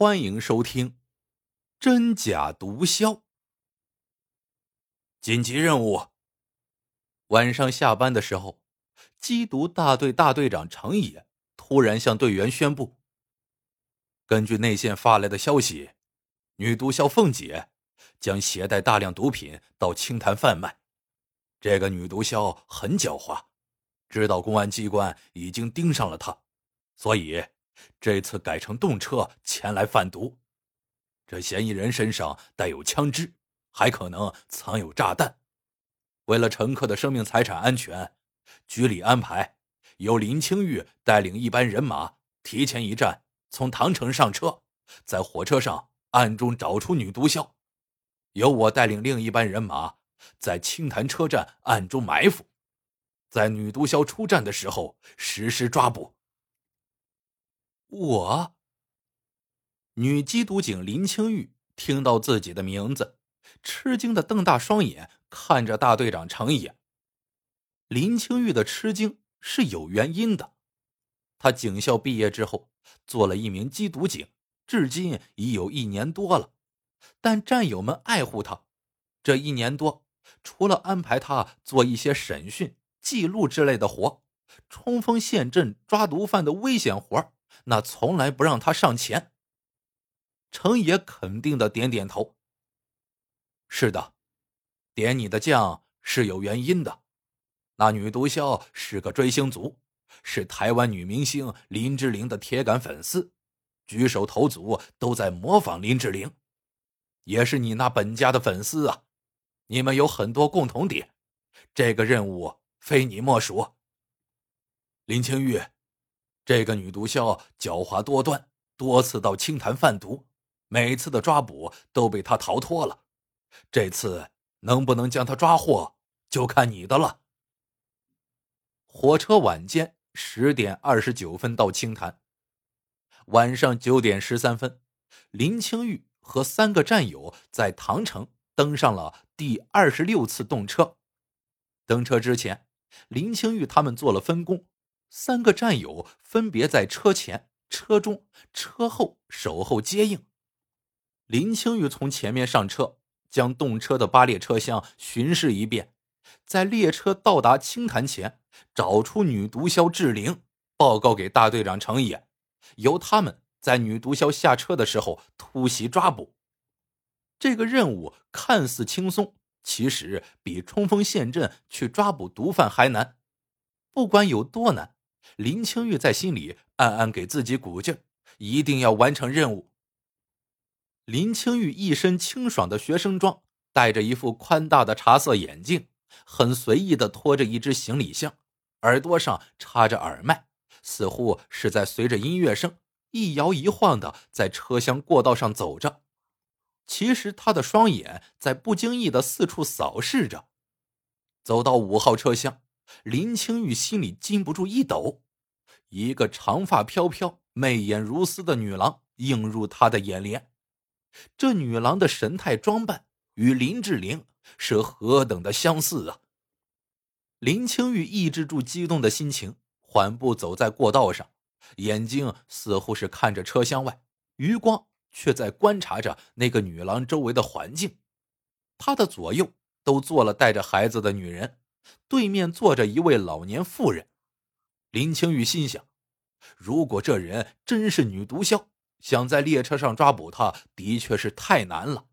欢迎收听《真假毒枭》。紧急任务。晚上下班的时候，缉毒大队大队长程野突然向队员宣布：根据内线发来的消息，女毒枭凤姐将携带大量毒品到清潭贩卖。这个女毒枭很狡猾，知道公安机关已经盯上了她，所以。这次改成动车前来贩毒，这嫌疑人身上带有枪支，还可能藏有炸弹。为了乘客的生命财产安全，局里安排由林清玉带领一班人马提前一站从唐城上车，在火车上暗中找出女毒枭；由我带领另一班人马在青潭车站暗中埋伏，在女毒枭出站的时候实施抓捕。我，女缉毒警林清玉听到自己的名字，吃惊的瞪大双眼看着大队长程野。林清玉的吃惊是有原因的，他警校毕业之后做了一名缉毒警，至今已有一年多了。但战友们爱护他，这一年多，除了安排他做一些审讯、记录之类的活，冲锋陷阵抓毒贩的危险活那从来不让他上前。程野肯定的点点头。是的，点你的将是有原因的。那女毒枭是个追星族，是台湾女明星林志玲的铁杆粉丝，举手投足都在模仿林志玲，也是你那本家的粉丝啊。你们有很多共同点，这个任务非你莫属。林清玉。这个女毒枭狡猾多端，多次到清潭贩毒，每次的抓捕都被她逃脱了。这次能不能将她抓获，就看你的了。火车晚间十点二十九分到清潭，晚上九点十三分，林清玉和三个战友在唐城登上了第二十六次动车。登车之前，林清玉他们做了分工。三个战友分别在车前、车中、车后守候接应。林清玉从前面上车，将动车的八列车厢巡视一遍，在列车到达青潭前，找出女毒枭志玲，报告给大队长程野，由他们在女毒枭下车的时候突袭抓捕。这个任务看似轻松，其实比冲锋陷阵去抓捕毒贩还难。不管有多难。林清玉在心里暗暗给自己鼓劲，一定要完成任务。林清玉一身清爽的学生装，戴着一副宽大的茶色眼镜，很随意的拖着一只行李箱，耳朵上插着耳麦，似乎是在随着音乐声一摇一晃的在车厢过道上走着。其实他的双眼在不经意的四处扫视着。走到五号车厢。林清玉心里禁不住一抖，一个长发飘飘、媚眼如丝的女郎映入他的眼帘。这女郎的神态装扮与林志玲是何等的相似啊！林清玉抑制住激动的心情，缓步走在过道上，眼睛似乎是看着车厢外，余光却在观察着那个女郎周围的环境。她的左右都坐了带着孩子的女人。对面坐着一位老年妇人，林青玉心想：如果这人真是女毒枭，想在列车上抓捕她，的确是太难了。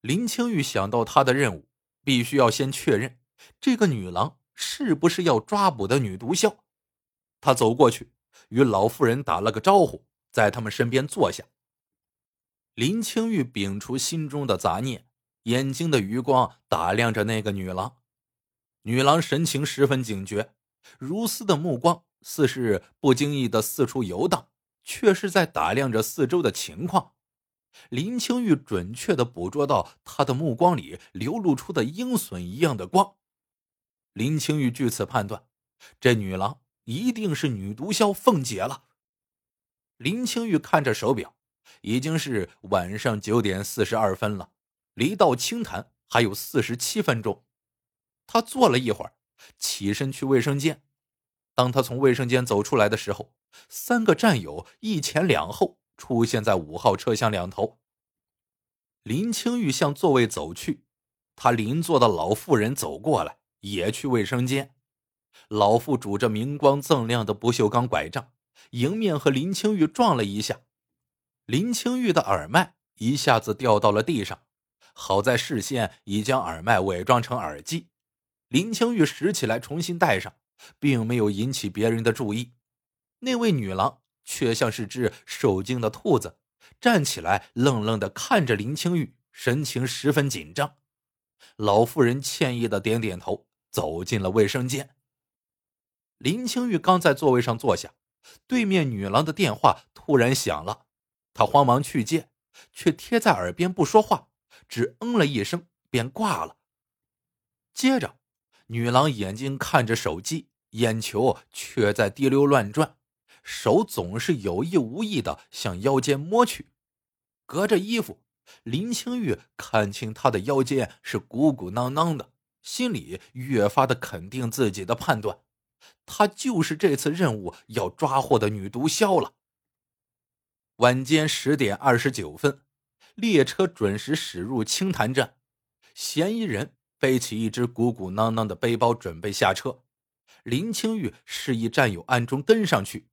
林青玉想到他的任务，必须要先确认这个女郎是不是要抓捕的女毒枭。他走过去，与老妇人打了个招呼，在他们身边坐下。林青玉摒除心中的杂念，眼睛的余光打量着那个女郎。女郎神情十分警觉，如丝的目光似是不经意的四处游荡，却是在打量着四周的情况。林清玉准确的捕捉到她的目光里流露出的鹰隼一样的光。林清玉据此判断，这女郎一定是女毒枭凤姐了。林清玉看着手表，已经是晚上九点四十二分了，离到清潭还有四十七分钟。他坐了一会儿，起身去卫生间。当他从卫生间走出来的时候，三个战友一前两后出现在五号车厢两头。林青玉向座位走去，他邻座的老妇人走过来，也去卫生间。老妇拄着明光锃亮的不锈钢拐杖，迎面和林青玉撞了一下，林青玉的耳麦一下子掉到了地上。好在视线已将耳麦伪装成耳机，林青玉拾起来重新戴上，并没有引起别人的注意。那位女郎却像是只受惊的兔子，站起来愣愣的看着林青玉，神情十分紧张。老妇人歉意的点点头，走进了卫生间。林青玉刚在座位上坐下，对面女郎的电话突然响了，她慌忙去接，却贴在耳边不说话。只嗯了一声，便挂了。接着，女郎眼睛看着手机，眼球却在滴溜乱转，手总是有意无意的向腰间摸去。隔着衣服，林青玉看清她的腰间是鼓鼓囊囊的，心里越发的肯定自己的判断，她就是这次任务要抓获的女毒枭了。晚间十点二十九分。列车准时驶入青潭站，嫌疑人背起一只鼓鼓囊囊的背包，准备下车。林青玉示意战友暗中跟上去，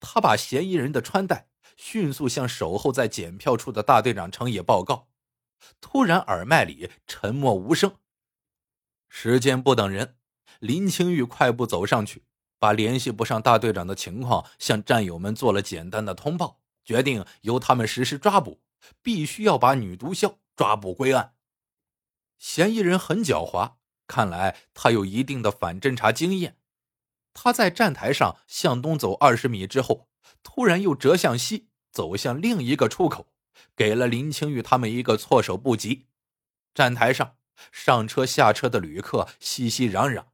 他把嫌疑人的穿戴迅速向守候在检票处的大队长程野报告。突然，耳麦里沉默无声。时间不等人，林青玉快步走上去，把联系不上大队长的情况向战友们做了简单的通报，决定由他们实施抓捕。必须要把女毒枭抓捕归案。嫌疑人很狡猾，看来他有一定的反侦查经验。他在站台上向东走二十米之后，突然又折向西，走向另一个出口，给了林青玉他们一个措手不及。站台上上车下车的旅客熙熙攘攘，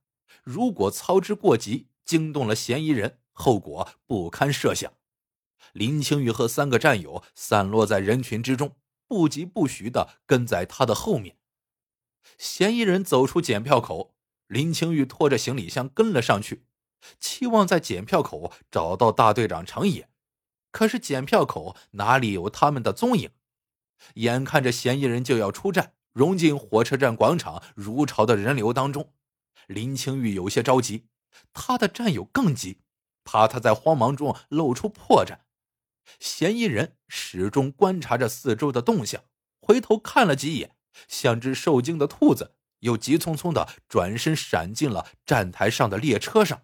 如果操之过急，惊动了嫌疑人，后果不堪设想。林青玉和三个战友散落在人群之中，不疾不徐的跟在他的后面。嫌疑人走出检票口，林青玉拖着行李箱跟了上去，期望在检票口找到大队长程野。可是检票口哪里有他们的踪影？眼看着嫌疑人就要出站，融进火车站广场如潮的人流当中，林青玉有些着急，他的战友更急，怕他在慌忙中露出破绽。嫌疑人始终观察着四周的动向，回头看了几眼，像只受惊的兔子，又急匆匆的转身闪进了站台上的列车上。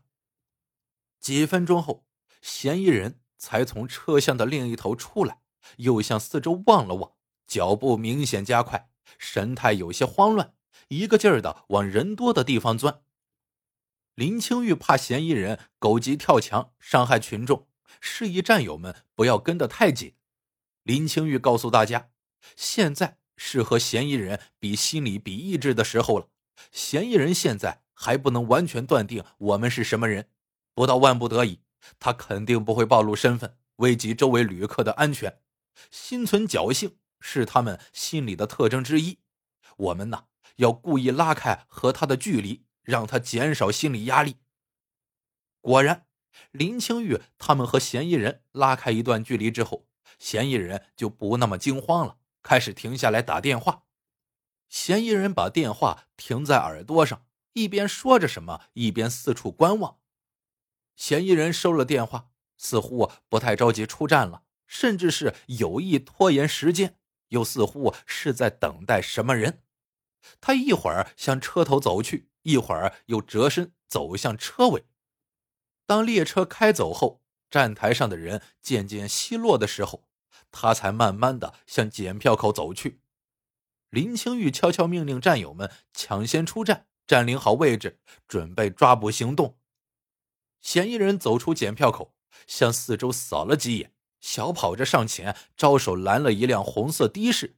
几分钟后，嫌疑人才从车厢的另一头出来，又向四周望了望，脚步明显加快，神态有些慌乱，一个劲儿的往人多的地方钻。林青玉怕嫌疑人狗急跳墙，伤害群众。示意战友们不要跟得太紧。林青玉告诉大家，现在是和嫌疑人比心理、比意志的时候了。嫌疑人现在还不能完全断定我们是什么人，不到万不得已，他肯定不会暴露身份，危及周围旅客的安全。心存侥幸是他们心理的特征之一。我们呢，要故意拉开和他的距离，让他减少心理压力。果然。林清玉他们和嫌疑人拉开一段距离之后，嫌疑人就不那么惊慌了，开始停下来打电话。嫌疑人把电话停在耳朵上，一边说着什么，一边四处观望。嫌疑人收了电话，似乎不太着急出站了，甚至是有意拖延时间，又似乎是在等待什么人。他一会儿向车头走去，一会儿又折身走向车尾。当列车开走后，站台上的人渐渐稀落的时候，他才慢慢的向检票口走去。林青玉悄悄命令战友们抢先出站，占领好位置，准备抓捕行动。嫌疑人走出检票口，向四周扫了几眼，小跑着上前，招手拦了一辆红色的士。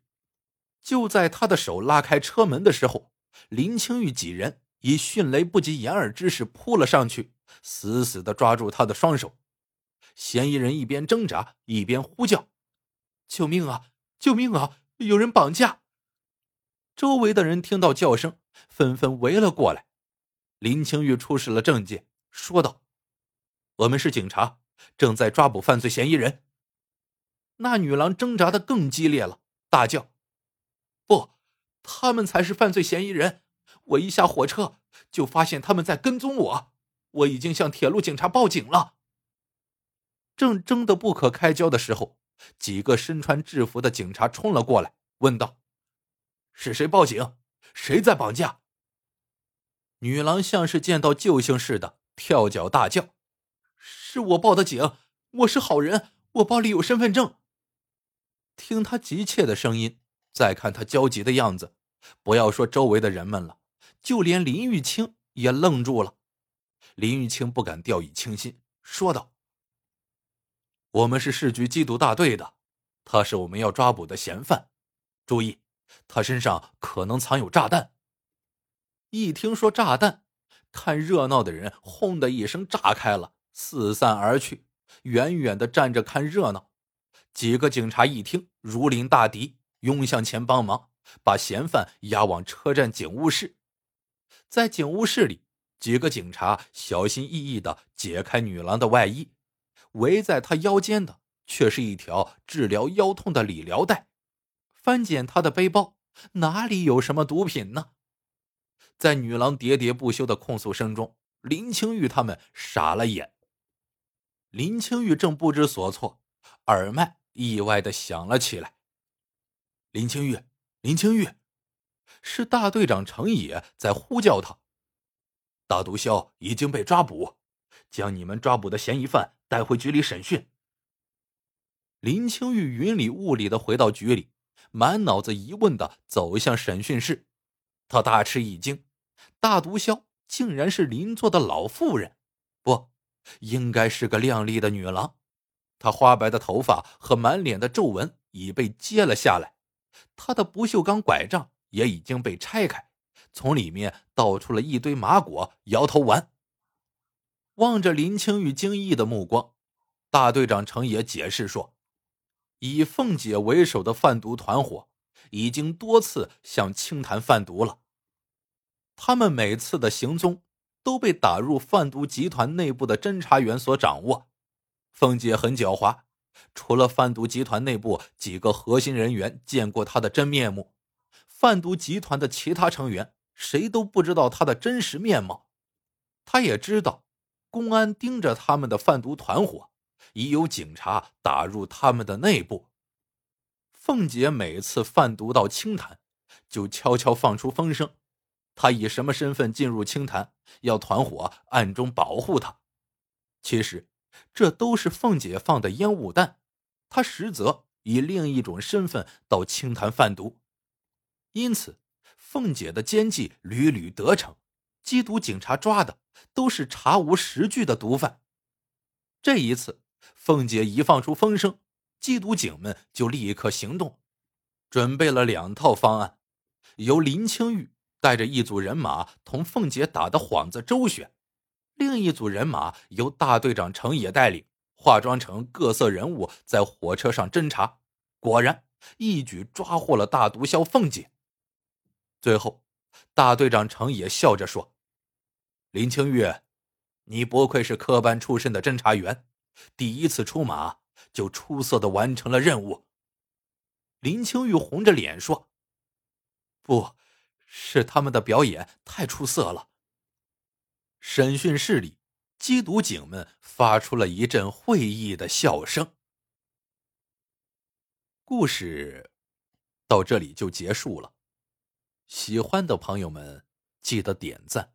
就在他的手拉开车门的时候，林青玉几人以迅雷不及掩耳之势扑了上去。死死的抓住他的双手，嫌疑人一边挣扎一边呼叫：“救命啊！救命啊！有人绑架！”周围的人听到叫声，纷纷围了过来。林清玉出示了证件，说道：“我们是警察，正在抓捕犯罪嫌疑人。”那女郎挣扎的更激烈了，大叫：“不，他们才是犯罪嫌疑人！我一下火车就发现他们在跟踪我，我已经向铁路警察报警了。”正争得不可开交的时候，几个身穿制服的警察冲了过来，问道：“是谁报警？谁在绑架？”女郎像是见到救星似的，跳脚大叫：“是我报的警，我是好人，我包里有身份证。”听他急切的声音，再看他焦急的样子，不要说周围的人们了，就连林玉清也愣住了。林玉清不敢掉以轻心，说道。我们是市局缉毒大队的，他是我们要抓捕的嫌犯。注意，他身上可能藏有炸弹。一听说炸弹，看热闹的人轰的一声炸开了，四散而去，远远的站着看热闹。几个警察一听，如临大敌，拥向前帮忙，把嫌犯押往车站警务室。在警务室里，几个警察小心翼翼的解开女郎的外衣。围在他腰间的却是一条治疗腰痛的理疗带。翻检他的背包，哪里有什么毒品呢？在女郎喋喋不休的控诉声中，林清玉他们傻了眼。林清玉正不知所措，耳麦意外的响了起来。林清玉，林清玉，是大队长程野在呼叫他。大毒枭已经被抓捕，将你们抓捕的嫌疑犯。带回局里审讯。林清玉云里雾里的回到局里，满脑子疑问的走向审讯室。他大吃一惊，大毒枭竟然是邻座的老妇人，不，应该是个靓丽的女郎。她花白的头发和满脸的皱纹已被揭了下来，她的不锈钢拐杖也已经被拆开，从里面倒出了一堆麻果、摇头丸。望着林清玉惊异的目光，大队长程野解释说：“以凤姐为首的贩毒团伙已经多次向清潭贩毒了。他们每次的行踪都被打入贩毒集团内部的侦查员所掌握。凤姐很狡猾，除了贩毒集团内部几个核心人员见过她的真面目，贩毒集团的其他成员谁都不知道她的真实面貌。他也知道。”公安盯着他们的贩毒团伙，已有警察打入他们的内部。凤姐每次贩毒到清潭，就悄悄放出风声，她以什么身份进入清潭，要团伙暗中保护她。其实，这都是凤姐放的烟雾弹。她实则以另一种身份到清潭贩毒，因此，凤姐的奸计屡屡得逞。缉毒警察抓的都是查无实据的毒贩。这一次，凤姐一放出风声，缉毒警们就立刻行动，准备了两套方案：由林清玉带着一组人马同凤姐打的幌子周旋，另一组人马由大队长程野带领，化妆成各色人物在火车上侦查。果然，一举抓获了大毒枭凤姐。最后，大队长程野笑着说。林清玉，你不愧是科班出身的侦查员，第一次出马就出色的完成了任务。林清玉红着脸说：“不是他们的表演太出色了。”审讯室里，缉毒警们发出了一阵会意的笑声。故事到这里就结束了，喜欢的朋友们记得点赞。